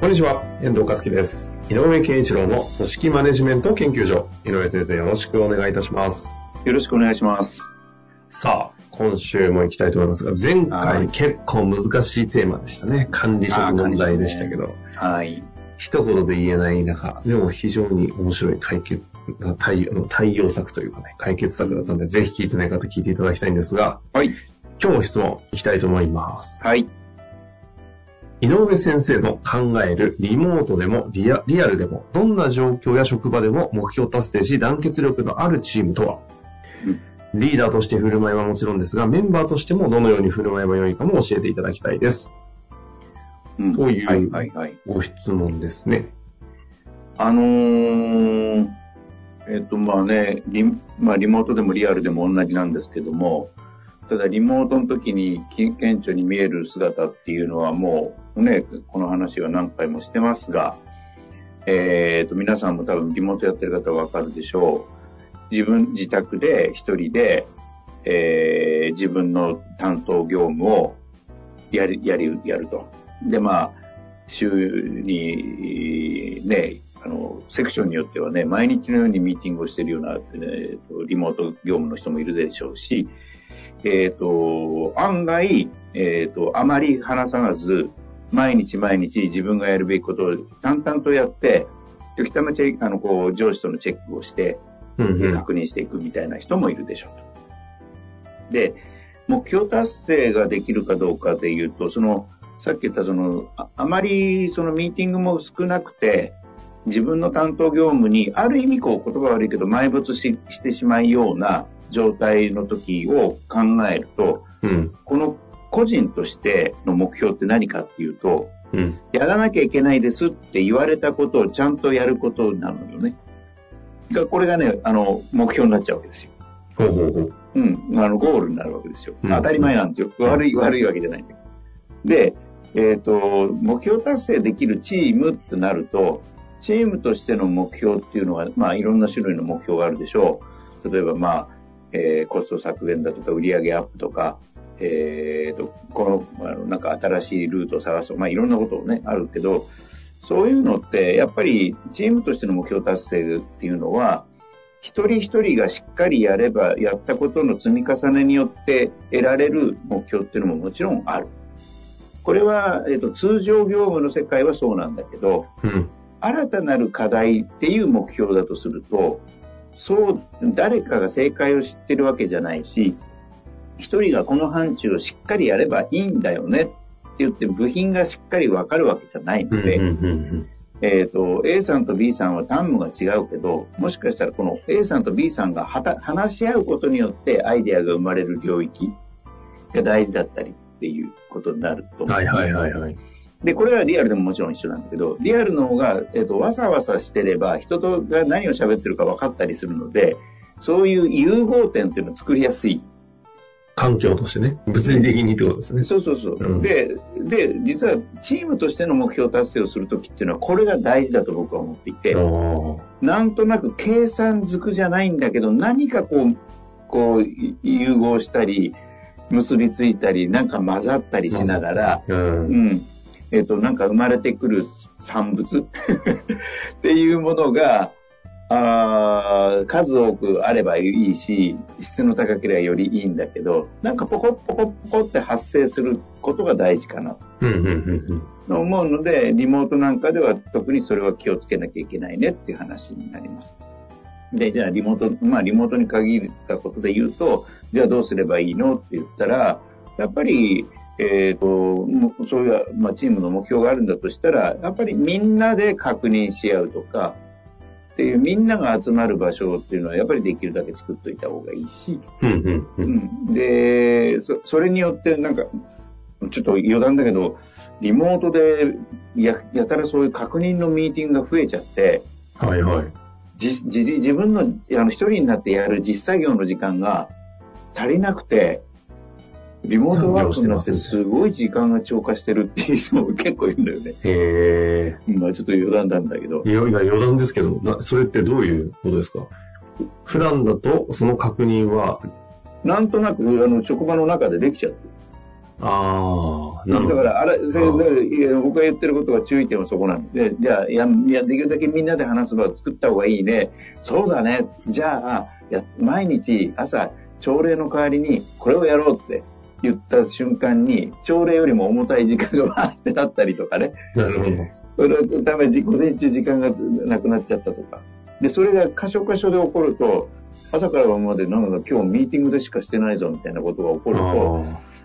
こんにちは、遠藤和樹です。井上健一郎の組織マネジメント研究所。井上先生、よろしくお願いいたします。よろしくお願いします。さあ、今週も行きたいと思いますが、前は回い結構難しいテーマでしたね。管理職問題でしたけど、はい。一言で言えない中、でも非常に面白い解決、対応対応策というかね、解決策だったので、ぜひ聞いてない方聞いていただきたいんですが、はい。今日も質問いきたいと思います。はい。井上先生の考えるリモートでもリアリアルでもどんな状況や職場でも目標達成し団結力のあるチームとは、うんリーダーとして振る舞いはもちろんですがメンバーとしてもどのように振る舞えばよいかも教えていただきたいです。うんというはい、はい、はい。ご質問ですね。あのー、えっと、まあね、リまあ、リモートでもリアルでも同じなんですけども、ただリモートの時にき顕著に見える姿っていうのはもうね、この話は何回もしてますが、えっと、皆さんも多分リモートやってる方はわかるでしょう。自分、自宅で一人で、えー自分の担当業務をやる、やる、やると。で、まあ、週に、ね、あの、セクションによってはね、毎日のようにミーティングをしているような、えーとリモート業務の人もいるでしょうし、えっ、と、案外、えっ、と、あまり話さず、毎日毎日自分がやるべきことを淡々とやって、時たまチェあの、こう、上司とのチェックをして、うんうん。確認していくみたいな人もいるでしょうと。で、目標達成ができるかどうかで言うと、その、さっき言ったその、ああまりそのミーティングも少なくて、自分の担当業務に、ある意味こう言葉悪いけど埋没ししてしまうような状態の時を考えると、うん。この個人としての目標って何かっていうと、うん。やらなきゃいけないですって言われたことをちゃんとやることなのよね。がこれがね、あの、目標になっちゃうわけですよ。ほうほうほう。うん、あの、ゴールになるわけですよ。うん当たり前なんですよ。悪い、悪いわけじゃないんだ。で、えっ、と、目標達成できるチームってなると、チームとしての目標っていうのは、まあ、いろんな種類の目標があるでしょう。例えば、まあ、えーコスト削減だとか、売上アップとか、えーと、この、あの、なんか新しいルートを探すまあ、いろんなことをね、あるけど、そういうのって、やっぱり、チームとしての目標達成っていうのは、一人一人がしっかりやれば、やったことの積み重ねによって得られる目標っていうのももちろんある。これは、えっと、通常業務の世界はそうなんだけど、うん。新たなる課題っていう目標だとすると、そう、誰かが正解を知ってるわけじゃないし、一人がこの範疇をしっかりやればいいんだよねって言って部品がしっかりわかるわけじゃないので、うんうんうんえっ、と、A さんと B さんは単務が違うけど、もしかしたらこの A さんと B さんがはた話し合うことによってアイデアが生まれる領域が大事だったりっていうことになると思う。はいはいはいはい。で、これはリアルでももちろん一緒なんだけど、リアルの方が、えっ、と、わさわさしてれば人とが何を喋ってるか分かったりするので、そういう融合点っていうのを作りやすい。環境としてね、物理的にってことですね。そうそうそう。うんで、で、実はチームとしての目標達成をするときっていうのは、これが大事だと僕は思っていて、なんとなく計算づくじゃないんだけど、何かこう、こう、い融合したり、結びついたり、なんか混ざったりしながら、うんう。ん。えっ、と、なんか生まれてくる産物 っていうものが、あー数多くあればいいし、質の高ければよりいいんだけど、なんかポコッポコッポコって発生することが大事かな。と思うので、リモートなんかでは特にそれは気をつけなきゃいけないねっていう話になります。で、じゃあリモート、まあリモートに限ったことで言うと、じゃあどうすればいいのって言ったら、やっぱり、えっ、と、もうそういう、まあチームの目標があるんだとしたら、やっぱりみんなで確認し合うとか、っていうみんなが集まる場所っていうのはやっぱりできるだけ作っといた方がいいし、うんうんう。うんん、でそ、それによってなんか、ちょっと余談だけど、リモートでややたらそういう確認のミーティングが増えちゃって、はいはい。じじ自分のあの一人になってやる実作業の時間が足りなくて、リモートワークになってすごい時間が超過してるっていう人も結構いるんだよね。へまあちょっと余談なんだけどえ。。いや、いや余談ですけど、なそれってどういうことですか？普段だと、その確認は、なんとなく、あの、職場の中でできちゃってああ、なる。るほど。だから、あれ、そ僕が言ってることは注意点はそこなんで、じゃあ、いや、いやできるだけみんなで話す場を作った方がいいね。そうだね。じゃあ、や毎日朝、朝礼の代わりに、これをやろうって言った瞬間に、朝礼よりも重たい時間がわーってなったりとかね。なるほど。それのために午前中時間がなくなっちゃったとか。で、それが箇所箇所で起こると、朝から晩までなんか今日ミーティングでしかしてないぞみたいなことが起こると、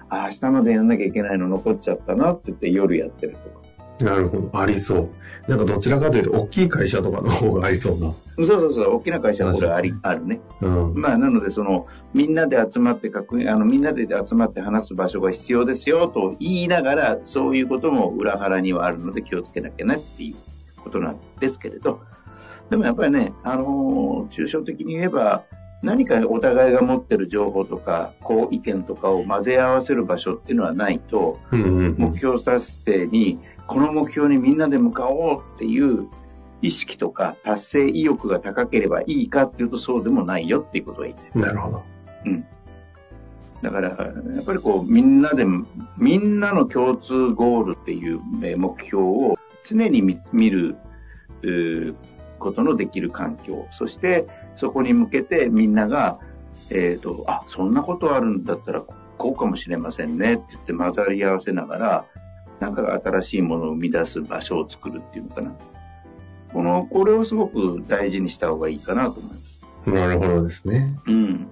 あああ、明日までやんなきゃいけないの残っちゃったなって言って夜やってるとか。あ、なるほど。ありそう。なんかどちらかというと、大きい会社とかの方がありそうな。そうそうそう、大きな会社はこれあり、あるね。うん。まあ、なので、その、みんなで集まってあの、みんなで集まって話す場所が必要ですよと言いながら、そういうことも裏腹にはあるので気をつけなきゃねっていうことなんですけれど、でもやっぱりね、あのー抽象的に言えば、何かお互いが持ってる情報とか、こう意見とかを混ぜ合わせる場所っていうのはないと、うんうんうん目標達成に、この目標にみんなで向かおうっていう意識とか達成意欲が高ければいいかっていうとそうでもないよっていうことが言ってる。なるほど。だから、やっぱりこう、みんなで、みんなの共通ゴールっていうえー目標を常に見見る、ことのできる環境。そして、そこに向けてみんなが、えっ、と、あ、そんなことあるんだったら、こうかもしれませんねって言って混ざり合わせながら、なんか新しいものを生み出す場所を作るっていうのかな。この、これをすごく大事にした方がいいかなと思います。なるほどですね。うん。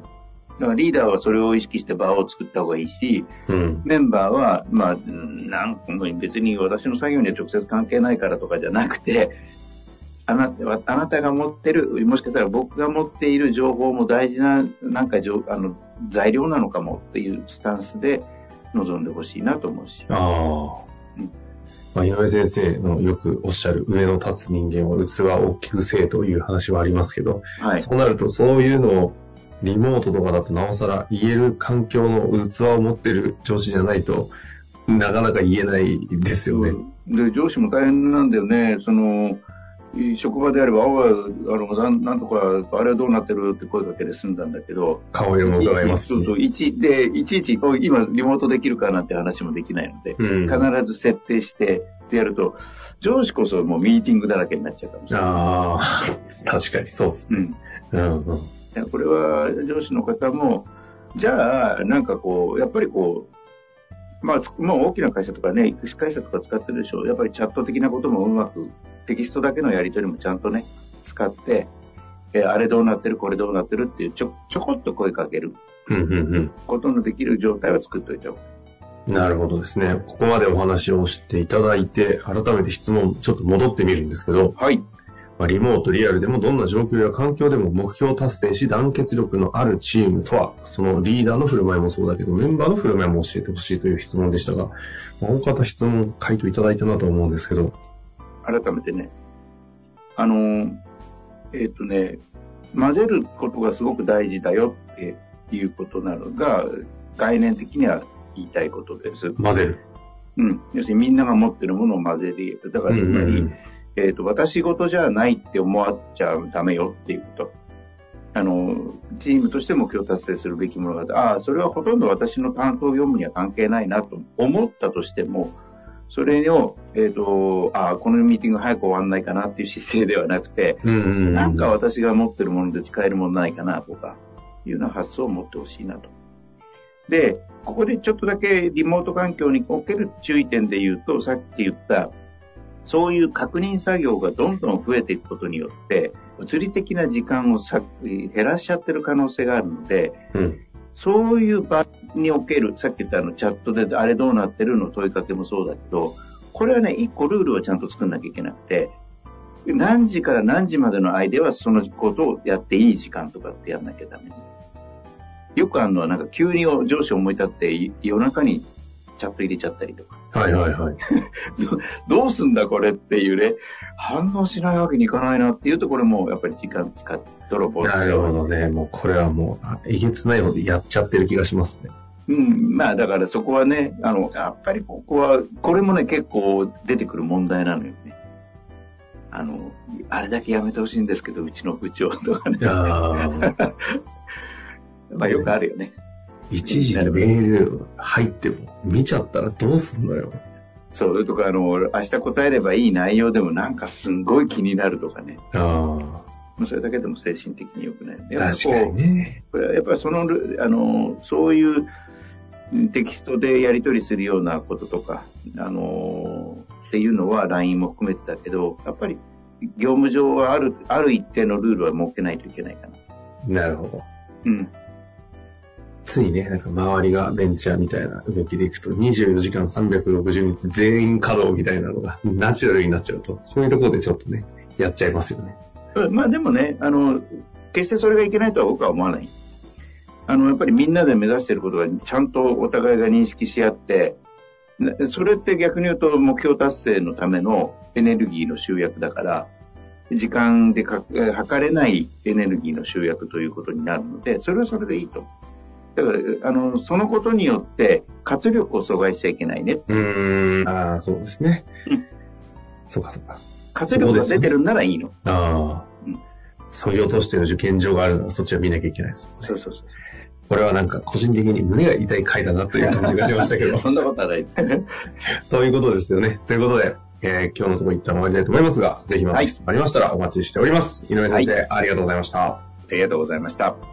だからリーダーはそれを意識して場を作った方がいいし、うん。メンバーは、まあ、うんなん別に私の作業には直接関係ないからとかじゃなくて、あなたはあなたが持ってる、もしかしたら僕が持っている情報も大事な、なんかじょあの材料なのかもっていうスタンスで臨んでほしいなと思うし。ああ。うんまあ、井上先生のよくおっしゃる上の立つ人間は器を大きくせえという話はありますけど、はい。そうなるとそういうのをリモートとかだとなおさら言える環境の器を持ってる上司じゃないとなかなか言えないですよね。で、上司も大変なんだよね。その、職場であれば、ああ、あの、なんとか、あれはどうなってるって声かけで済んだんだけど、顔色も伺いますし、そうそう、いち、で、いちいち、今、リモートできるかなんて話もできないので、うん。必ず設定して、でやると、上司こそもうミーティングだらけになっちゃうかもしれない。ああ、確かにそうですね。うん。うんこれは上司の方も、じゃあ、なんかこう、やっぱりこう、まあ、つもう大きな会社とかね、育児会社とか使ってるでしょう。やっぱりチャット的なこともうまく、テキストだけのやり取りもちゃんとね、使って、えあれどうなってる、これどうなってるっていう、ちょ、ちょこっと声かけるうんうんことのできる状態を作っておいた方がい。なるほどですね。ここまでお話をしていただいて、改めて質問ちょっと戻ってみるんですけど、はい。まあ、リモート、リアルでもどんな状況や環境でも目標達成し団結力のあるチームとは、そのリーダーの振る舞いもそうだけど、メンバーの振る舞いも教えてほしいという質問でしたが、まあ、大方質問回答いただいたなと思うんですけど、改めてね、あのー、えっ、とね、混ぜることがすごく大事だよっていうことなのが、概念的には言いたいことです。混ぜる。うん。要するにみんなが持ってるものを混ぜる。だからつまり、うんうんうんえっ、と、私事じゃないって思わっちゃダメよっていうこと。あの、チームとして目標達成するべきものがあって、ああ、それはほとんど私の担当業務には関係ないなと思ったとしても、それを、えっ、と、ああ、このミーティング早く終わんないかなっていう姿勢ではなくて。なんか私が持ってるもので使えるものないかなとか、いうような発想を持ってほしいなと。で、ここでちょっとだけリモート環境における注意点で言うと、さっき言った、そういう確認作業がどんどん増えていくことによって、物理的な時間をさ減らしちゃってる可能性があるので、うん。そういう場における、さっき言ったあのチャットであれどうなってるの問いかけもそうだけど、これはね、一個ルールをちゃんと作んなきゃいけなくて、何時から何時までの間はそのことをやっていい時間とかってやんなきゃダメ。よくあるのはなんか急に上司思い立って夜中にチチャット入れちゃったりとか。はいはいはい。ど どうすんだこれっていうね、反応しないわけにいかないなっていうと、これもやっぱり時間使って泥棒なるほどね。もうこれはもう、えげつないほどやっちゃってる気がしますね。うん、まあだからそこはね、あの、やっぱりここは、これもね、結構出てくる問題なのよね。あの、あれだけやめてほしいんですけど、うちの部長とかね。あ まあよくあるよね。一時でメール入っても見ちゃったらどうすんのよ。そう、とか、あの、明日答えればいい内容でもなんかすんごい気になるとかね。あもうそれだけでも精神的に良くない。確かにね。これはやっぱりそのル、あの、そういううんテキストでやり取りするようなこととか、あの、っていうのは LINE も含めてだけど、やっぱり業務上はある、ある一定のルールは設けないといけないかな。なるほど。うん。ついね、なんか周りがベンチャーみたいな動きでいくと、24時間360日全員稼働みたいなのがナチュラルになっちゃうと、こういうところでちょっとね、やっちゃいますよね。まあでもね、あの、決してそれがいけないとは僕は思わない。あの、やっぱりみんなで目指していることがちゃんとお互いが認識し合って、それって逆に言うと目標達成のためのエネルギーの集約だから、時間でか測れないエネルギーの集約ということになるので、それはそれでいいと思う。だから、あの、そのことによって活力を阻害しちゃいけないね。うーん。ああ、そうですね。うんそうかそうか。活力が出てるんならいいの。ああ。うんそぎ落としてる受験場があるならそっちは見なきゃいけないです、ね。そうそうそう。これはなんか個人的に胸が痛い回だなという感じがしましたけど。そんなことはない。ということですよね。ということで、えー今日のところ一旦終わりたいと思いますが、ぜひまた質問ありましたらお待ちしております。井上先生、ありがとうございました。ありがとうございました。